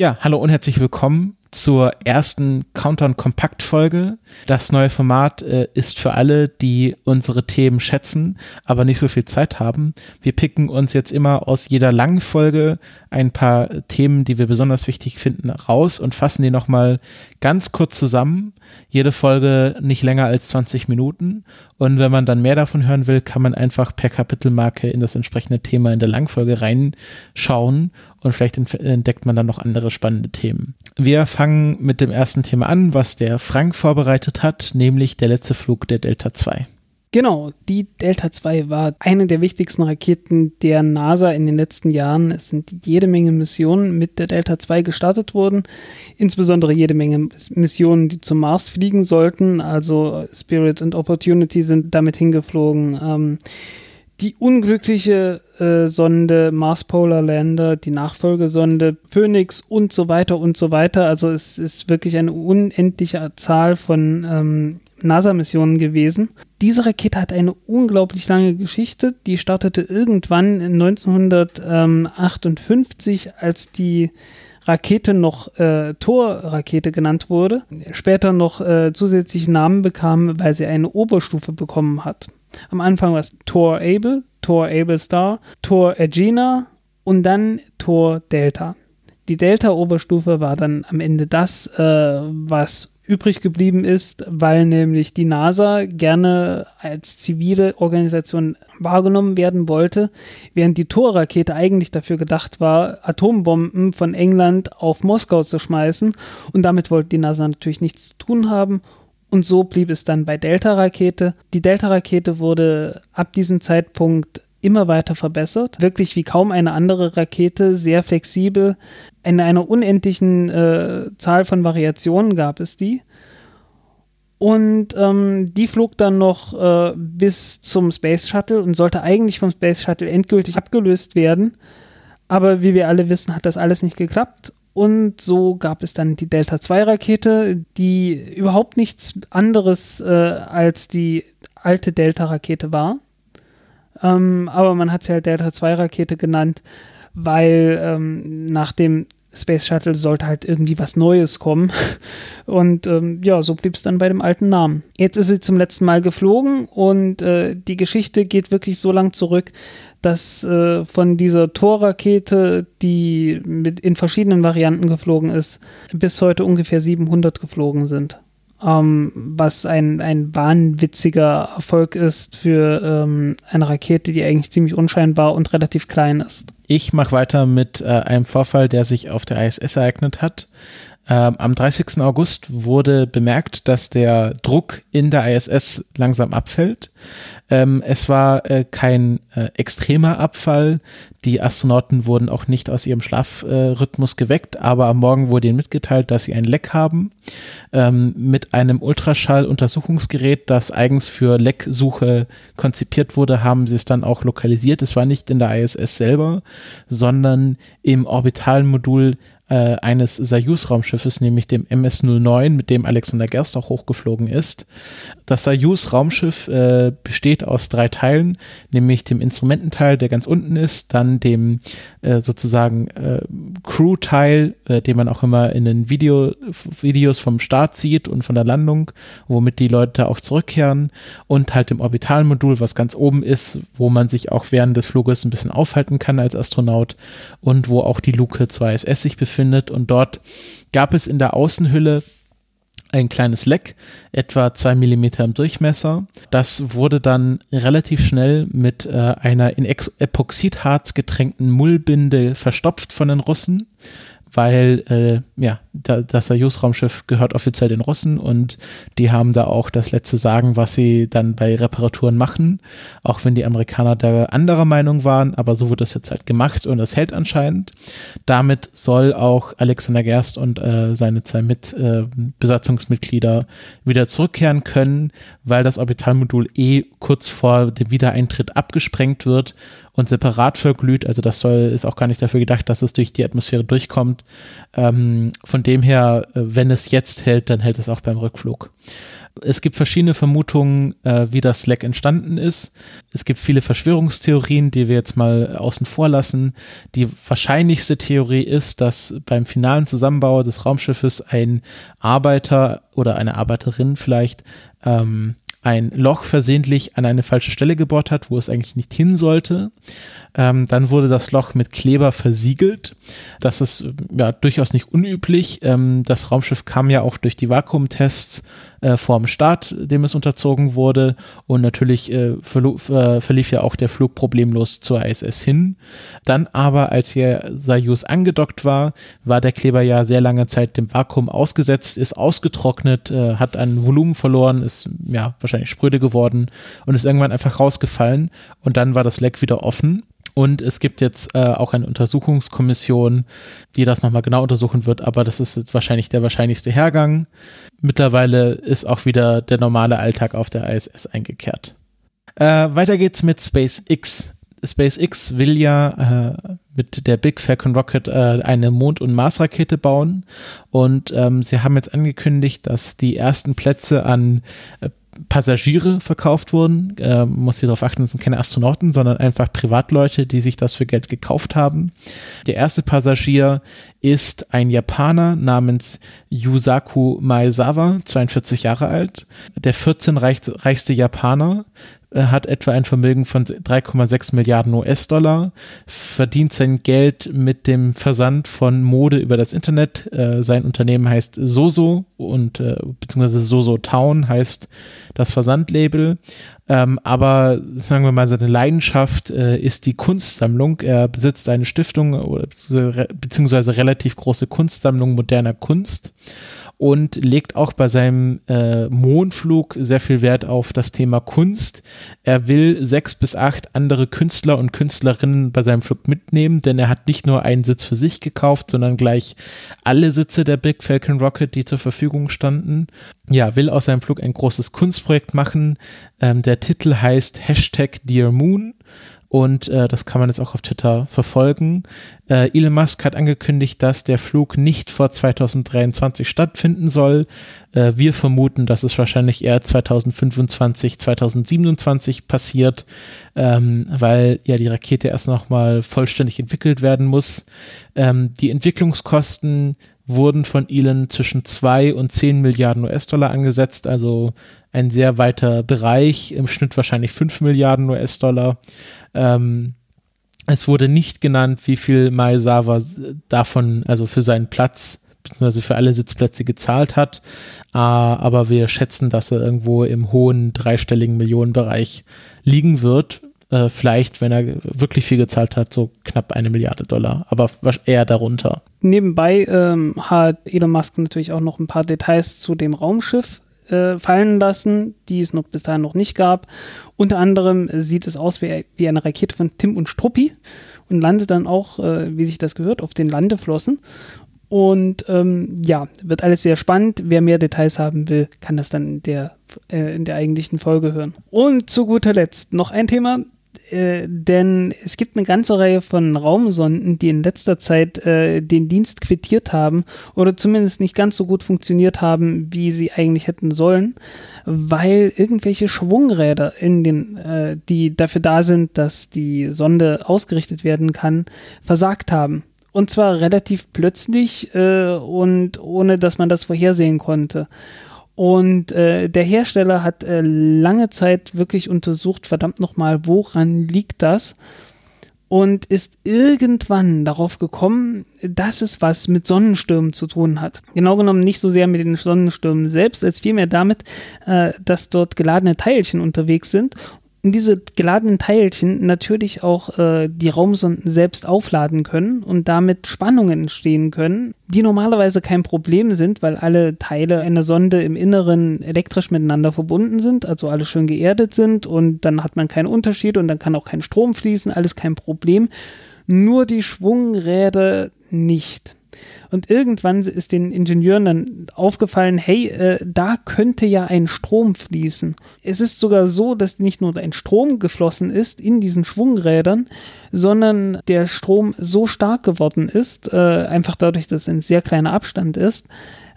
Ja, hallo und herzlich willkommen zur ersten Countdown Kompakt Folge. Das neue Format äh, ist für alle, die unsere Themen schätzen, aber nicht so viel Zeit haben. Wir picken uns jetzt immer aus jeder langen Folge ein paar Themen, die wir besonders wichtig finden, raus und fassen die nochmal ganz kurz zusammen. Jede Folge nicht länger als 20 Minuten. Und wenn man dann mehr davon hören will, kann man einfach per Kapitelmarke in das entsprechende Thema in der Langfolge reinschauen und vielleicht entdeckt man dann noch andere spannende Themen. Wir fangen mit dem ersten Thema an, was der Frank vorbereitet hat, nämlich der letzte Flug der Delta 2. Genau, die Delta 2 war eine der wichtigsten Raketen der NASA in den letzten Jahren. Es sind jede Menge Missionen mit der Delta 2 gestartet worden, insbesondere jede Menge Missionen, die zum Mars fliegen sollten. Also Spirit und Opportunity sind damit hingeflogen. Ähm, die unglückliche äh, Sonde Mars Polar Lander, die Nachfolgesonde Phoenix und so weiter und so weiter. Also es ist wirklich eine unendliche Zahl von ähm, NASA-Missionen gewesen. Diese Rakete hat eine unglaublich lange Geschichte. Die startete irgendwann 1958, als die Rakete noch äh, Thor-Rakete genannt wurde, später noch äh, zusätzliche Namen bekam, weil sie eine Oberstufe bekommen hat. Am Anfang war es Tor Able, Tor Able Star, Tor Aegina und dann Tor Delta. Die Delta-Oberstufe war dann am Ende das, äh, was übrig geblieben ist, weil nämlich die NASA gerne als zivile Organisation wahrgenommen werden wollte, während die Thor-Rakete eigentlich dafür gedacht war, Atombomben von England auf Moskau zu schmeißen. Und damit wollte die NASA natürlich nichts zu tun haben. Und so blieb es dann bei Delta-Rakete. Die Delta-Rakete wurde ab diesem Zeitpunkt immer weiter verbessert. Wirklich wie kaum eine andere Rakete, sehr flexibel. In einer unendlichen äh, Zahl von Variationen gab es die. Und ähm, die flog dann noch äh, bis zum Space Shuttle und sollte eigentlich vom Space Shuttle endgültig abgelöst werden. Aber wie wir alle wissen, hat das alles nicht geklappt. Und so gab es dann die Delta 2 Rakete, die überhaupt nichts anderes äh, als die alte Delta Rakete war. Ähm, aber man hat sie halt Delta 2 Rakete genannt, weil ähm, nach dem Space Shuttle sollte halt irgendwie was Neues kommen. Und ähm, ja, so blieb es dann bei dem alten Namen. Jetzt ist sie zum letzten Mal geflogen und äh, die Geschichte geht wirklich so lang zurück, dass äh, von dieser Tor-Rakete, die mit in verschiedenen Varianten geflogen ist, bis heute ungefähr 700 geflogen sind. Ähm, was ein, ein wahnwitziger Erfolg ist für ähm, eine Rakete, die eigentlich ziemlich unscheinbar und relativ klein ist. Ich mache weiter mit äh, einem Vorfall, der sich auf der ISS ereignet hat. Ähm, am 30. August wurde bemerkt, dass der Druck in der ISS langsam abfällt. Ähm, es war äh, kein äh, extremer Abfall. Die Astronauten wurden auch nicht aus ihrem Schlafrhythmus geweckt, aber am Morgen wurde ihnen mitgeteilt, dass sie ein Leck haben. Ähm, mit einem Ultraschalluntersuchungsgerät, das eigens für Lecksuche konzipiert wurde, haben sie es dann auch lokalisiert. Es war nicht in der ISS selber, sondern im orbitalen Modul äh, eines Soyuz-Raumschiffes, nämlich dem MS-09, mit dem Alexander Gerst auch hochgeflogen ist. Das Soyuz-Raumschiff äh, besteht aus drei Teilen, nämlich dem Instrumententeil, der ganz unten ist, dann dem äh, sozusagen äh, Crew-Teil, äh, den man auch immer in den Video, Videos vom Start sieht und von der Landung, womit die Leute auch zurückkehren und halt dem Orbitalmodul, was ganz oben ist, wo man sich auch während des Fluges ein bisschen aufhalten kann als Astronaut und wo auch die Luke 2SS sich befindet befindet und dort gab es in der Außenhülle ein kleines Leck, etwa zwei Millimeter im Durchmesser. Das wurde dann relativ schnell mit äh, einer in Epoxidharz getränkten Mullbinde verstopft von den Russen weil äh, ja, da, das Soyuz-Raumschiff gehört offiziell den Russen und die haben da auch das letzte Sagen, was sie dann bei Reparaturen machen, auch wenn die Amerikaner da anderer Meinung waren, aber so wird das jetzt halt gemacht und es hält anscheinend. Damit soll auch Alexander Gerst und äh, seine zwei Mit äh, Besatzungsmitglieder wieder zurückkehren können, weil das Orbitalmodul eh kurz vor dem Wiedereintritt abgesprengt wird und separat verglüht. Also das soll, ist auch gar nicht dafür gedacht, dass es durch die Atmosphäre durchkommt. Ähm, von dem her, äh, wenn es jetzt hält, dann hält es auch beim Rückflug. Es gibt verschiedene Vermutungen, äh, wie das Leck entstanden ist. Es gibt viele Verschwörungstheorien, die wir jetzt mal außen vor lassen. Die wahrscheinlichste Theorie ist, dass beim finalen Zusammenbau des Raumschiffes ein Arbeiter oder eine Arbeiterin vielleicht ähm, ein Loch versehentlich an eine falsche Stelle gebohrt hat, wo es eigentlich nicht hin sollte. Ähm, dann wurde das Loch mit Kleber versiegelt. Das ist ja durchaus nicht unüblich. Ähm, das Raumschiff kam ja auch durch die Vakuumtests äh, vor dem Start, dem es unterzogen wurde. Und natürlich äh, äh, verlief ja auch der Flug problemlos zur ISS hin. Dann aber, als hier Soyuz angedockt war, war der Kleber ja sehr lange Zeit dem Vakuum ausgesetzt, ist ausgetrocknet, äh, hat an Volumen verloren, ist ja wahrscheinlich spröde geworden und ist irgendwann einfach rausgefallen. Und dann war das Leck wieder offen. Und es gibt jetzt äh, auch eine Untersuchungskommission, die das nochmal genau untersuchen wird, aber das ist wahrscheinlich der wahrscheinlichste Hergang. Mittlerweile ist auch wieder der normale Alltag auf der ISS eingekehrt. Äh, weiter geht's mit SpaceX. SpaceX will ja äh, mit der Big Falcon Rocket äh, eine Mond- und Marsrakete bauen und ähm, sie haben jetzt angekündigt, dass die ersten Plätze an äh, Passagiere verkauft wurden. Äh, muss hier darauf achten, das sind keine Astronauten, sondern einfach Privatleute, die sich das für Geld gekauft haben. Der erste Passagier ist ein Japaner namens Yusaku Maezawa, 42 Jahre alt. Der 14 reichste Japaner hat etwa ein Vermögen von 3,6 Milliarden US-Dollar, verdient sein Geld mit dem Versand von Mode über das Internet. Äh, sein Unternehmen heißt Soso und äh, beziehungsweise Soso Town heißt das Versandlabel. Ähm, aber sagen wir mal, seine Leidenschaft äh, ist die Kunstsammlung. Er besitzt eine Stiftung oder beziehungsweise relativ große Kunstsammlung moderner Kunst und legt auch bei seinem äh, Mondflug sehr viel Wert auf das Thema Kunst. Er will sechs bis acht andere Künstler und Künstlerinnen bei seinem Flug mitnehmen, denn er hat nicht nur einen Sitz für sich gekauft, sondern gleich alle Sitze der Big Falcon Rocket, die zur Verfügung standen. Ja, will aus seinem Flug ein großes Kunstprojekt machen. Ähm, der Titel heißt Hashtag Dear Moon und äh, das kann man jetzt auch auf Twitter verfolgen. Äh, Elon Musk hat angekündigt, dass der Flug nicht vor 2023 stattfinden soll. Äh, wir vermuten, dass es wahrscheinlich eher 2025, 2027 passiert, ähm, weil ja die Rakete erst nochmal vollständig entwickelt werden muss. Ähm, die Entwicklungskosten wurden von Elon zwischen 2 und 10 Milliarden US-Dollar angesetzt, also ein sehr weiter Bereich, im Schnitt wahrscheinlich 5 Milliarden US-Dollar. Ähm, es wurde nicht genannt, wie viel Maezawa davon, also für seinen Platz, beziehungsweise für alle Sitzplätze gezahlt hat. Äh, aber wir schätzen, dass er irgendwo im hohen dreistelligen Millionenbereich liegen wird. Äh, vielleicht, wenn er wirklich viel gezahlt hat, so knapp eine Milliarde Dollar, aber eher darunter. Nebenbei ähm, hat Elon Musk natürlich auch noch ein paar Details zu dem Raumschiff äh, fallen lassen, die es noch bis dahin noch nicht gab. Unter anderem sieht es aus wie, wie eine Rakete von Tim und Struppi und landet dann auch, äh, wie sich das gehört, auf den Landeflossen. Und ähm, ja, wird alles sehr spannend. Wer mehr Details haben will, kann das dann in der, äh, in der eigentlichen Folge hören. Und zu guter Letzt noch ein Thema, äh, denn es gibt eine ganze Reihe von Raumsonden, die in letzter Zeit äh, den Dienst quittiert haben oder zumindest nicht ganz so gut funktioniert haben, wie sie eigentlich hätten sollen, weil irgendwelche Schwungräder in den, äh, die dafür da sind, dass die Sonde ausgerichtet werden kann, versagt haben. Und zwar relativ plötzlich äh, und ohne dass man das vorhersehen konnte. Und äh, der Hersteller hat äh, lange Zeit wirklich untersucht, verdammt nochmal, woran liegt das? Und ist irgendwann darauf gekommen, dass es was mit Sonnenstürmen zu tun hat. Genau genommen nicht so sehr mit den Sonnenstürmen selbst, als vielmehr damit, äh, dass dort geladene Teilchen unterwegs sind diese geladenen Teilchen natürlich auch äh, die Raumsonden selbst aufladen können und damit Spannungen entstehen können, die normalerweise kein Problem sind, weil alle Teile einer Sonde im Inneren elektrisch miteinander verbunden sind, also alle schön geerdet sind und dann hat man keinen Unterschied und dann kann auch kein Strom fließen, alles kein Problem. Nur die Schwungräder nicht. Und irgendwann ist den Ingenieuren dann aufgefallen, hey, äh, da könnte ja ein Strom fließen. Es ist sogar so, dass nicht nur ein Strom geflossen ist in diesen Schwungrädern, sondern der Strom so stark geworden ist, äh, einfach dadurch, dass es ein sehr kleiner Abstand ist,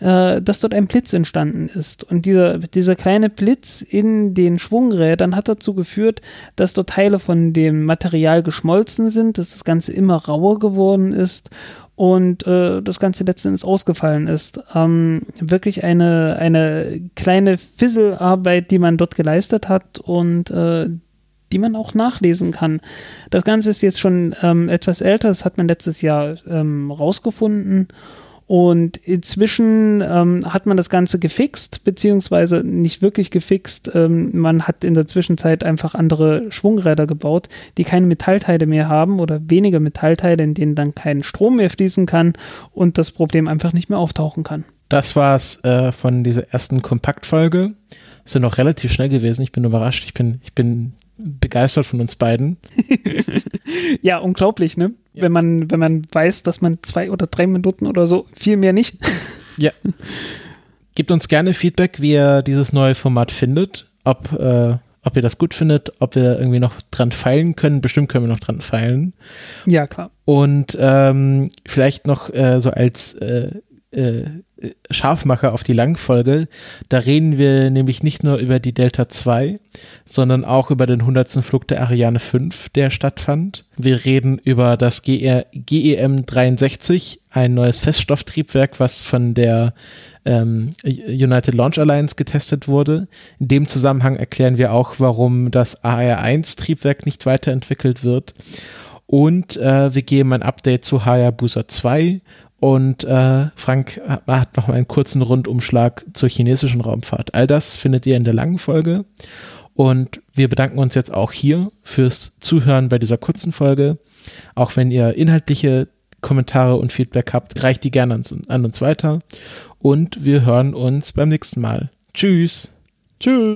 äh, dass dort ein Blitz entstanden ist. Und dieser, dieser kleine Blitz in den Schwungrädern hat dazu geführt, dass dort Teile von dem Material geschmolzen sind, dass das Ganze immer rauer geworden ist und äh, das Ganze letzten ausgefallen ist. Ähm, wirklich eine, eine kleine Fisselarbeit, die man dort geleistet hat und äh, die man auch nachlesen kann. Das Ganze ist jetzt schon ähm, etwas älter, das hat man letztes Jahr ähm, rausgefunden und inzwischen ähm, hat man das Ganze gefixt, beziehungsweise nicht wirklich gefixt. Ähm, man hat in der Zwischenzeit einfach andere Schwungräder gebaut, die keine Metallteile mehr haben oder weniger Metallteile, in denen dann kein Strom mehr fließen kann und das Problem einfach nicht mehr auftauchen kann. Das war's äh, von dieser ersten Kompaktfolge. Sind noch relativ schnell gewesen. Ich bin überrascht. Ich bin, ich bin begeistert von uns beiden. ja, unglaublich, ne? Ja. Wenn man, wenn man weiß, dass man zwei oder drei Minuten oder so, viel mehr nicht. ja. Gebt uns gerne Feedback, wie ihr dieses neue Format findet. Ob, äh, ob ihr das gut findet, ob wir irgendwie noch dran feilen können. Bestimmt können wir noch dran feilen. Ja, klar. Und ähm, vielleicht noch äh, so als äh, äh, Scharfmacher auf die Langfolge. Da reden wir nämlich nicht nur über die Delta 2, sondern auch über den 100. Flug der Ariane 5, der stattfand. Wir reden über das GR, GEM 63, ein neues Feststofftriebwerk, was von der ähm, United Launch Alliance getestet wurde. In dem Zusammenhang erklären wir auch, warum das AR1-Triebwerk nicht weiterentwickelt wird. Und äh, wir geben ein Update zu Hayabusa 2 und äh, Frank hat noch mal einen kurzen Rundumschlag zur chinesischen Raumfahrt. All das findet ihr in der langen Folge. Und wir bedanken uns jetzt auch hier fürs Zuhören bei dieser kurzen Folge. Auch wenn ihr inhaltliche Kommentare und Feedback habt, reicht die gerne an, an uns weiter. Und wir hören uns beim nächsten Mal. Tschüss. Tschüss.